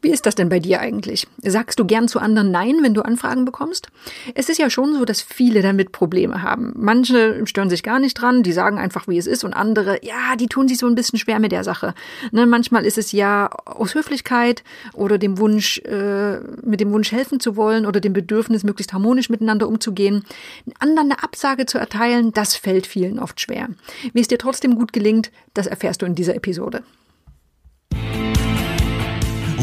Wie ist das denn bei dir eigentlich? Sagst du gern zu anderen Nein, wenn du Anfragen bekommst? Es ist ja schon so, dass viele damit Probleme haben. Manche stören sich gar nicht dran, die sagen einfach, wie es ist, und andere, ja, die tun sich so ein bisschen schwer mit der Sache. Ne, manchmal ist es ja aus Höflichkeit oder dem Wunsch, äh, mit dem Wunsch helfen zu wollen oder dem Bedürfnis, möglichst harmonisch miteinander umzugehen. Anderen eine Absage zu erteilen, das fällt vielen oft schwer. Wie es dir trotzdem gut gelingt, das erfährst du in dieser Episode.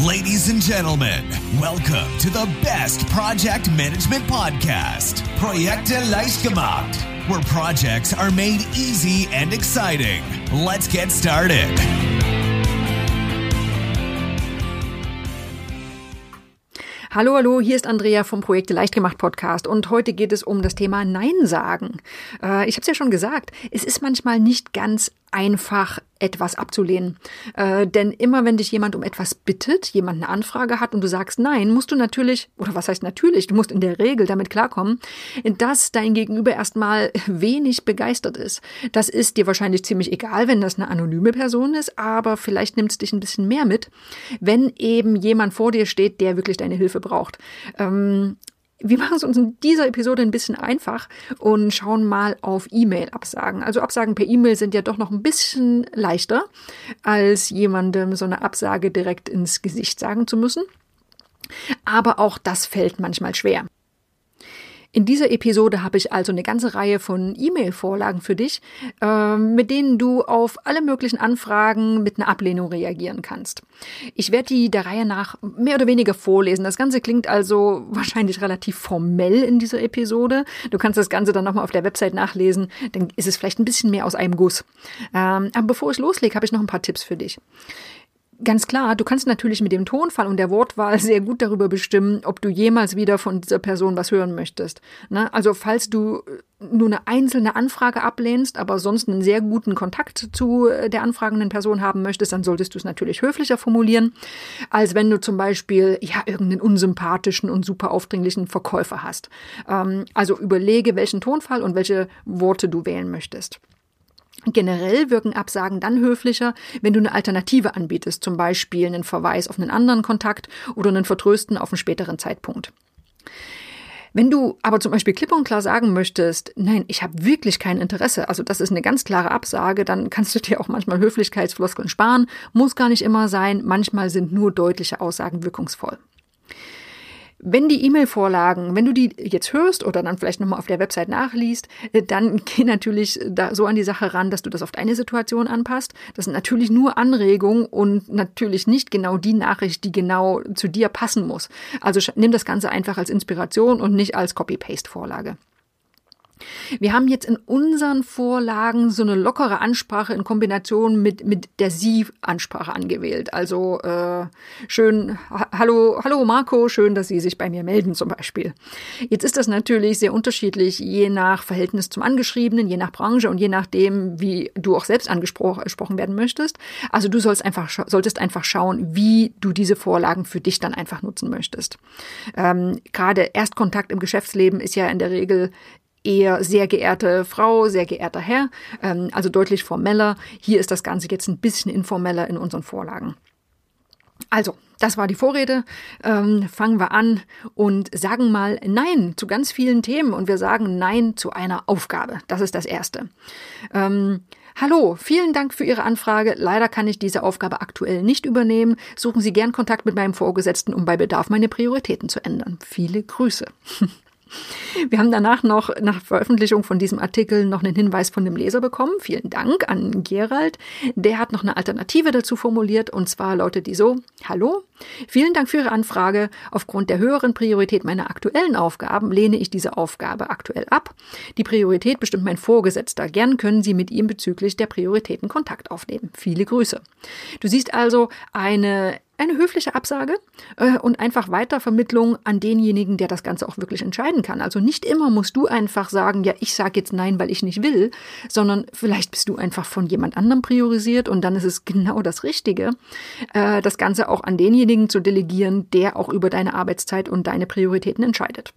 Ladies and gentlemen, welcome to the best project management podcast, Projekte leicht gemacht, where projects are made easy and exciting. Let's get started. Hallo, hallo, hier ist Andrea vom Projekte leicht gemacht Podcast und heute geht es um das Thema Nein sagen. Äh, ich habe es ja schon gesagt, es ist manchmal nicht ganz einfach, etwas abzulehnen. Äh, denn immer wenn dich jemand um etwas bittet, jemand eine Anfrage hat und du sagst nein, musst du natürlich, oder was heißt natürlich, du musst in der Regel damit klarkommen, dass dein Gegenüber erstmal wenig begeistert ist. Das ist dir wahrscheinlich ziemlich egal, wenn das eine anonyme Person ist, aber vielleicht nimmt es dich ein bisschen mehr mit, wenn eben jemand vor dir steht, der wirklich deine Hilfe braucht. Ähm, wir machen es uns in dieser Episode ein bisschen einfach und schauen mal auf E-Mail-Absagen. Also Absagen per E-Mail sind ja doch noch ein bisschen leichter, als jemandem so eine Absage direkt ins Gesicht sagen zu müssen. Aber auch das fällt manchmal schwer. In dieser Episode habe ich also eine ganze Reihe von E-Mail-Vorlagen für dich, äh, mit denen du auf alle möglichen Anfragen mit einer Ablehnung reagieren kannst. Ich werde die der Reihe nach mehr oder weniger vorlesen. Das Ganze klingt also wahrscheinlich relativ formell in dieser Episode. Du kannst das Ganze dann nochmal auf der Website nachlesen, dann ist es vielleicht ein bisschen mehr aus einem Guss. Ähm, aber bevor ich loslege, habe ich noch ein paar Tipps für dich. Ganz klar, du kannst natürlich mit dem Tonfall und der Wortwahl sehr gut darüber bestimmen, ob du jemals wieder von dieser Person was hören möchtest. Ne? Also falls du nur eine einzelne Anfrage ablehnst, aber sonst einen sehr guten Kontakt zu äh, der anfragenden Person haben möchtest, dann solltest du es natürlich höflicher formulieren, als wenn du zum Beispiel ja irgendeinen unsympathischen und super aufdringlichen Verkäufer hast. Ähm, also überlege, welchen Tonfall und welche Worte du wählen möchtest. Generell wirken Absagen dann höflicher, wenn du eine Alternative anbietest, zum Beispiel einen Verweis auf einen anderen Kontakt oder einen Vertrösten auf einen späteren Zeitpunkt. Wenn du aber zum Beispiel klipp und klar sagen möchtest, nein, ich habe wirklich kein Interesse, also das ist eine ganz klare Absage, dann kannst du dir auch manchmal Höflichkeitsfloskeln sparen, muss gar nicht immer sein, manchmal sind nur deutliche Aussagen wirkungsvoll. Wenn die E-Mail-Vorlagen, wenn du die jetzt hörst oder dann vielleicht nochmal auf der Website nachliest, äh, dann geh natürlich da so an die Sache ran, dass du das auf deine Situation anpasst. Das sind natürlich nur Anregungen und natürlich nicht genau die Nachricht, die genau zu dir passen muss. Also nimm das Ganze einfach als Inspiration und nicht als Copy-Paste-Vorlage. Wir haben jetzt in unseren Vorlagen so eine lockere Ansprache in Kombination mit, mit der Sie-Ansprache angewählt. Also äh, schön, ha hallo, hallo Marco, schön, dass Sie sich bei mir melden zum Beispiel. Jetzt ist das natürlich sehr unterschiedlich, je nach Verhältnis zum Angeschriebenen, je nach Branche und je nachdem, wie du auch selbst angesprochen werden möchtest. Also du sollst einfach, solltest einfach schauen, wie du diese Vorlagen für dich dann einfach nutzen möchtest. Ähm, Gerade Erstkontakt im Geschäftsleben ist ja in der Regel eher sehr geehrte Frau, sehr geehrter Herr, ähm, also deutlich formeller. Hier ist das Ganze jetzt ein bisschen informeller in unseren Vorlagen. Also, das war die Vorrede. Ähm, fangen wir an und sagen mal Nein zu ganz vielen Themen und wir sagen Nein zu einer Aufgabe. Das ist das Erste. Ähm, Hallo, vielen Dank für Ihre Anfrage. Leider kann ich diese Aufgabe aktuell nicht übernehmen. Suchen Sie gern Kontakt mit meinem Vorgesetzten, um bei Bedarf meine Prioritäten zu ändern. Viele Grüße. Wir haben danach noch nach Veröffentlichung von diesem Artikel noch einen Hinweis von dem Leser bekommen. Vielen Dank an Gerald. Der hat noch eine Alternative dazu formuliert und zwar lautet die so: Hallo, vielen Dank für Ihre Anfrage. Aufgrund der höheren Priorität meiner aktuellen Aufgaben lehne ich diese Aufgabe aktuell ab. Die Priorität bestimmt mein Vorgesetzter. Gern können Sie mit ihm bezüglich der Prioritäten Kontakt aufnehmen. Viele Grüße. Du siehst also eine eine höfliche Absage äh, und einfach Weitervermittlung an denjenigen, der das Ganze auch wirklich entscheiden kann. Also nicht immer musst du einfach sagen, ja, ich sage jetzt nein, weil ich nicht will, sondern vielleicht bist du einfach von jemand anderem priorisiert und dann ist es genau das Richtige, äh, das Ganze auch an denjenigen zu delegieren, der auch über deine Arbeitszeit und deine Prioritäten entscheidet.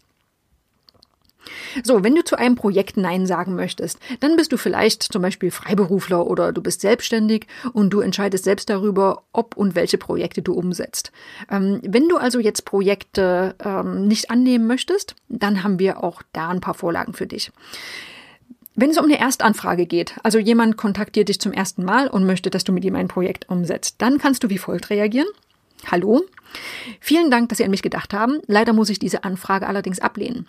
So, wenn du zu einem Projekt Nein sagen möchtest, dann bist du vielleicht zum Beispiel Freiberufler oder du bist selbstständig und du entscheidest selbst darüber, ob und welche Projekte du umsetzt. Ähm, wenn du also jetzt Projekte ähm, nicht annehmen möchtest, dann haben wir auch da ein paar Vorlagen für dich. Wenn es um eine Erstanfrage geht, also jemand kontaktiert dich zum ersten Mal und möchte, dass du mit ihm ein Projekt umsetzt, dann kannst du wie folgt reagieren. Hallo? Vielen Dank, dass Sie an mich gedacht haben. Leider muss ich diese Anfrage allerdings ablehnen.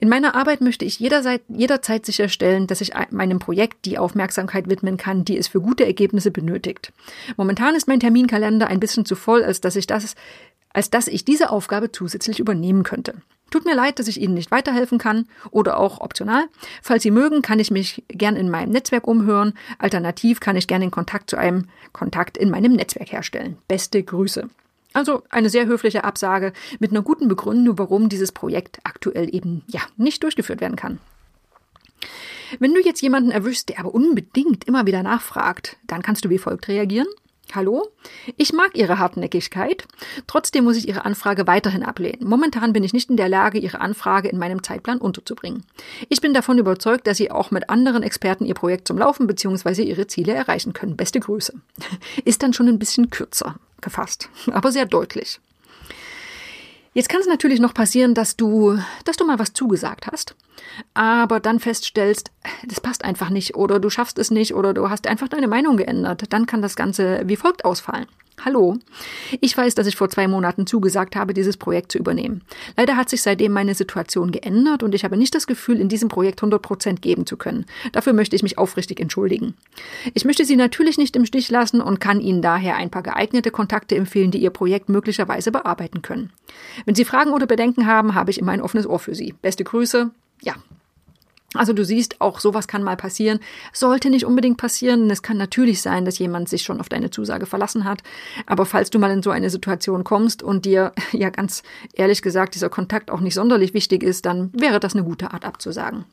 In meiner Arbeit möchte ich jederzeit, jederzeit sicherstellen, dass ich meinem Projekt die Aufmerksamkeit widmen kann, die es für gute Ergebnisse benötigt. Momentan ist mein Terminkalender ein bisschen zu voll, als dass ich das, als dass ich diese Aufgabe zusätzlich übernehmen könnte. Tut mir leid, dass ich Ihnen nicht weiterhelfen kann oder auch optional. Falls Sie mögen, kann ich mich gern in meinem Netzwerk umhören. Alternativ kann ich gerne den Kontakt zu einem Kontakt in meinem Netzwerk herstellen. Beste Grüße. Also eine sehr höfliche Absage mit einer guten Begründung, warum dieses Projekt aktuell eben ja nicht durchgeführt werden kann. Wenn du jetzt jemanden erwischst, der aber unbedingt immer wieder nachfragt, dann kannst du wie folgt reagieren. Hallo? Ich mag Ihre Hartnäckigkeit. Trotzdem muss ich Ihre Anfrage weiterhin ablehnen. Momentan bin ich nicht in der Lage, Ihre Anfrage in meinem Zeitplan unterzubringen. Ich bin davon überzeugt, dass Sie auch mit anderen Experten Ihr Projekt zum Laufen bzw. Ihre Ziele erreichen können. Beste Grüße. Ist dann schon ein bisschen kürzer gefasst, aber sehr deutlich. Jetzt kann es natürlich noch passieren, dass du, dass du mal was zugesagt hast, aber dann feststellst, das passt einfach nicht oder du schaffst es nicht oder du hast einfach deine Meinung geändert. Dann kann das Ganze wie folgt ausfallen. Hallo. Ich weiß, dass ich vor zwei Monaten zugesagt habe, dieses Projekt zu übernehmen. Leider hat sich seitdem meine Situation geändert und ich habe nicht das Gefühl, in diesem Projekt 100 Prozent geben zu können. Dafür möchte ich mich aufrichtig entschuldigen. Ich möchte Sie natürlich nicht im Stich lassen und kann Ihnen daher ein paar geeignete Kontakte empfehlen, die Ihr Projekt möglicherweise bearbeiten können. Wenn Sie Fragen oder Bedenken haben, habe ich immer ein offenes Ohr für Sie. Beste Grüße. Ja, also du siehst, auch sowas kann mal passieren. Sollte nicht unbedingt passieren. Es kann natürlich sein, dass jemand sich schon auf deine Zusage verlassen hat. Aber falls du mal in so eine Situation kommst und dir, ja ganz ehrlich gesagt, dieser Kontakt auch nicht sonderlich wichtig ist, dann wäre das eine gute Art abzusagen.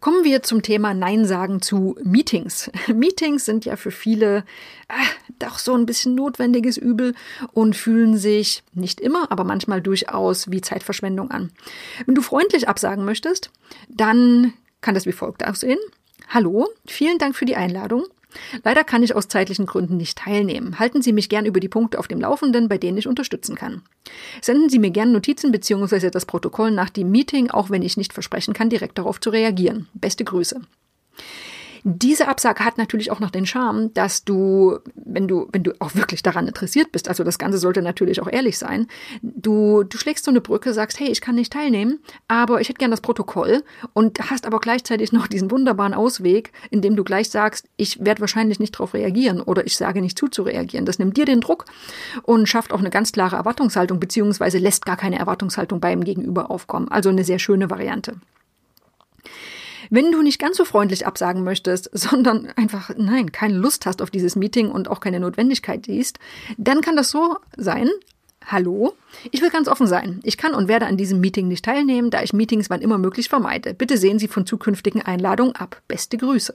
Kommen wir zum Thema Nein sagen zu Meetings. Meetings sind ja für viele äh, doch so ein bisschen notwendiges Übel und fühlen sich nicht immer, aber manchmal durchaus wie Zeitverschwendung an. Wenn du freundlich absagen möchtest, dann kann das wie folgt aussehen. Hallo, vielen Dank für die Einladung. Leider kann ich aus zeitlichen Gründen nicht teilnehmen. Halten Sie mich gern über die Punkte auf dem Laufenden, bei denen ich unterstützen kann. Senden Sie mir gern Notizen bzw. das Protokoll nach dem Meeting, auch wenn ich nicht versprechen kann, direkt darauf zu reagieren. Beste Grüße. Diese Absage hat natürlich auch noch den Charme, dass du, wenn du, wenn du auch wirklich daran interessiert bist, also das Ganze sollte natürlich auch ehrlich sein, du, du schlägst so eine Brücke, sagst, hey, ich kann nicht teilnehmen, aber ich hätte gern das Protokoll und hast aber gleichzeitig noch diesen wunderbaren Ausweg, in dem du gleich sagst, ich werde wahrscheinlich nicht darauf reagieren oder ich sage nicht zu zu reagieren. Das nimmt dir den Druck und schafft auch eine ganz klare Erwartungshaltung, beziehungsweise lässt gar keine Erwartungshaltung beim Gegenüber aufkommen. Also eine sehr schöne Variante. Wenn du nicht ganz so freundlich absagen möchtest, sondern einfach, nein, keine Lust hast auf dieses Meeting und auch keine Notwendigkeit siehst, dann kann das so sein, Hallo? Ich will ganz offen sein. Ich kann und werde an diesem Meeting nicht teilnehmen, da ich Meetings wann immer möglich vermeide. Bitte sehen Sie von zukünftigen Einladungen ab. Beste Grüße.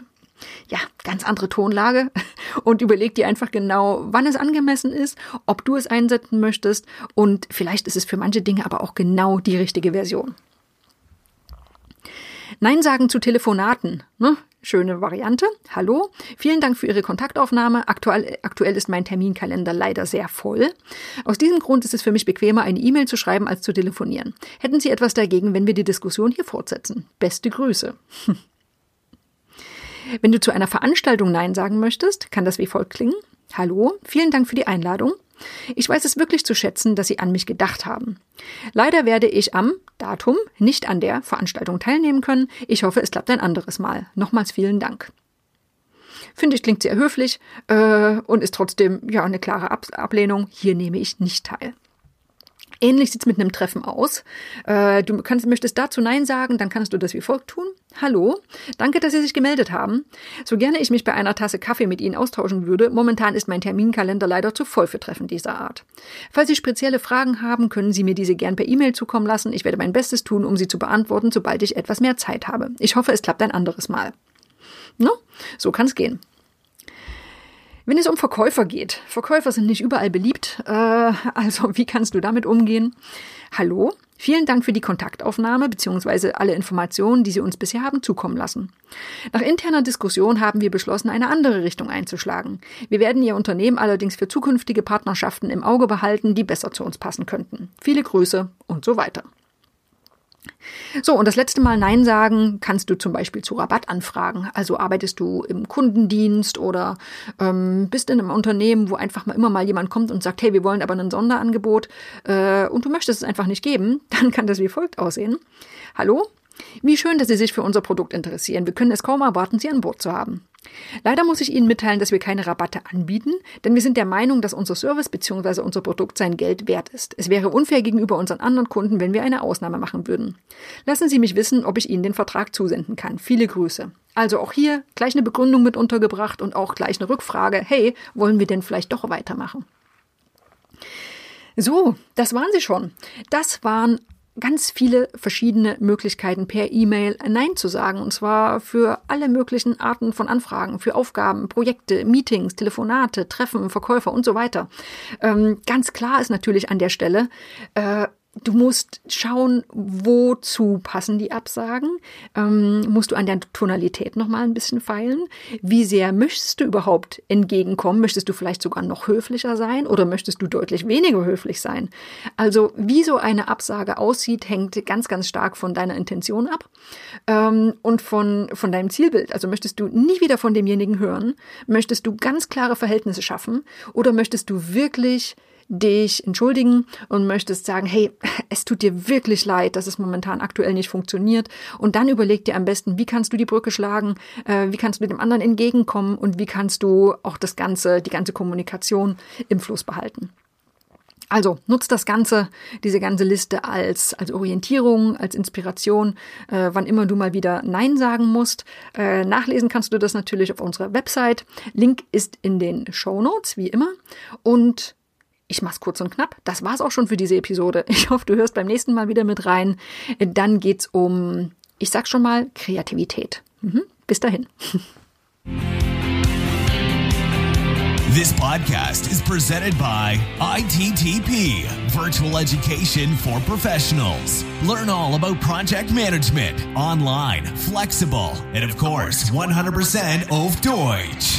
Ja, ganz andere Tonlage und überleg dir einfach genau, wann es angemessen ist, ob du es einsetzen möchtest und vielleicht ist es für manche Dinge aber auch genau die richtige Version. Nein sagen zu Telefonaten. Ne? Schöne Variante. Hallo. Vielen Dank für Ihre Kontaktaufnahme. Aktuell, aktuell ist mein Terminkalender leider sehr voll. Aus diesem Grund ist es für mich bequemer, eine E-Mail zu schreiben, als zu telefonieren. Hätten Sie etwas dagegen, wenn wir die Diskussion hier fortsetzen? Beste Grüße. Wenn du zu einer Veranstaltung Nein sagen möchtest, kann das wie folgt klingen. Hallo, vielen Dank für die Einladung. Ich weiß es wirklich zu schätzen, dass Sie an mich gedacht haben. Leider werde ich am Datum nicht an der Veranstaltung teilnehmen können. Ich hoffe, es klappt ein anderes Mal. Nochmals vielen Dank. Finde ich klingt sehr höflich äh, und ist trotzdem ja eine klare Ab Ablehnung. Hier nehme ich nicht teil. Ähnlich sieht's mit einem Treffen aus. Äh, du kannst, möchtest dazu Nein sagen, dann kannst du das wie folgt tun. Hallo, danke, dass Sie sich gemeldet haben. So gerne ich mich bei einer Tasse Kaffee mit Ihnen austauschen würde, momentan ist mein Terminkalender leider zu voll für Treffen dieser Art. Falls Sie spezielle Fragen haben, können Sie mir diese gern per E-Mail zukommen lassen. Ich werde mein Bestes tun, um sie zu beantworten, sobald ich etwas mehr Zeit habe. Ich hoffe, es klappt ein anderes Mal. No? So kann's gehen. Wenn es um Verkäufer geht, Verkäufer sind nicht überall beliebt, äh, also wie kannst du damit umgehen? Hallo, vielen Dank für die Kontaktaufnahme bzw. alle Informationen, die Sie uns bisher haben zukommen lassen. Nach interner Diskussion haben wir beschlossen, eine andere Richtung einzuschlagen. Wir werden Ihr Unternehmen allerdings für zukünftige Partnerschaften im Auge behalten, die besser zu uns passen könnten. Viele Grüße und so weiter. So, und das letzte Mal Nein sagen kannst du zum Beispiel zu Rabattanfragen. Also arbeitest du im Kundendienst oder ähm, bist in einem Unternehmen, wo einfach mal immer mal jemand kommt und sagt, hey, wir wollen aber ein Sonderangebot äh, und du möchtest es einfach nicht geben, dann kann das wie folgt aussehen. Hallo? Wie schön, dass Sie sich für unser Produkt interessieren. Wir können es kaum erwarten, Sie an Bord zu haben. Leider muss ich Ihnen mitteilen, dass wir keine Rabatte anbieten, denn wir sind der Meinung, dass unser Service bzw. unser Produkt sein Geld wert ist. Es wäre unfair gegenüber unseren anderen Kunden, wenn wir eine Ausnahme machen würden. Lassen Sie mich wissen, ob ich Ihnen den Vertrag zusenden kann. Viele Grüße. Also auch hier gleich eine Begründung mit untergebracht und auch gleich eine Rückfrage. Hey, wollen wir denn vielleicht doch weitermachen? So, das waren sie schon. Das waren ganz viele verschiedene Möglichkeiten per E-Mail Nein zu sagen. Und zwar für alle möglichen Arten von Anfragen, für Aufgaben, Projekte, Meetings, Telefonate, Treffen, Verkäufer und so weiter. Ähm, ganz klar ist natürlich an der Stelle, äh, Du musst schauen, wozu passen die Absagen. Ähm, musst du an der Tonalität nochmal ein bisschen feilen. Wie sehr möchtest du überhaupt entgegenkommen? Möchtest du vielleicht sogar noch höflicher sein oder möchtest du deutlich weniger höflich sein? Also, wie so eine Absage aussieht, hängt ganz, ganz stark von deiner Intention ab ähm, und von, von deinem Zielbild. Also, möchtest du nie wieder von demjenigen hören? Möchtest du ganz klare Verhältnisse schaffen? Oder möchtest du wirklich dich entschuldigen und möchtest sagen, hey, es tut dir wirklich leid, dass es momentan aktuell nicht funktioniert. Und dann überleg dir am besten, wie kannst du die Brücke schlagen, äh, wie kannst du dem anderen entgegenkommen und wie kannst du auch das Ganze, die ganze Kommunikation im Fluss behalten. Also nutzt das Ganze, diese ganze Liste als, als Orientierung, als Inspiration, äh, wann immer du mal wieder Nein sagen musst. Äh, nachlesen kannst du das natürlich auf unserer Website. Link ist in den Show Notes, wie immer. Und ich mach's kurz und knapp. Das war's auch schon für diese Episode. Ich hoffe, du hörst beim nächsten Mal wieder mit rein. Dann geht's um, ich sag schon mal, Kreativität. Mhm. Bis dahin. This podcast is presented by ITTP, Virtual Education for Professionals. Learn all about project management, online, flexible, and of course, 100% auf Deutsch.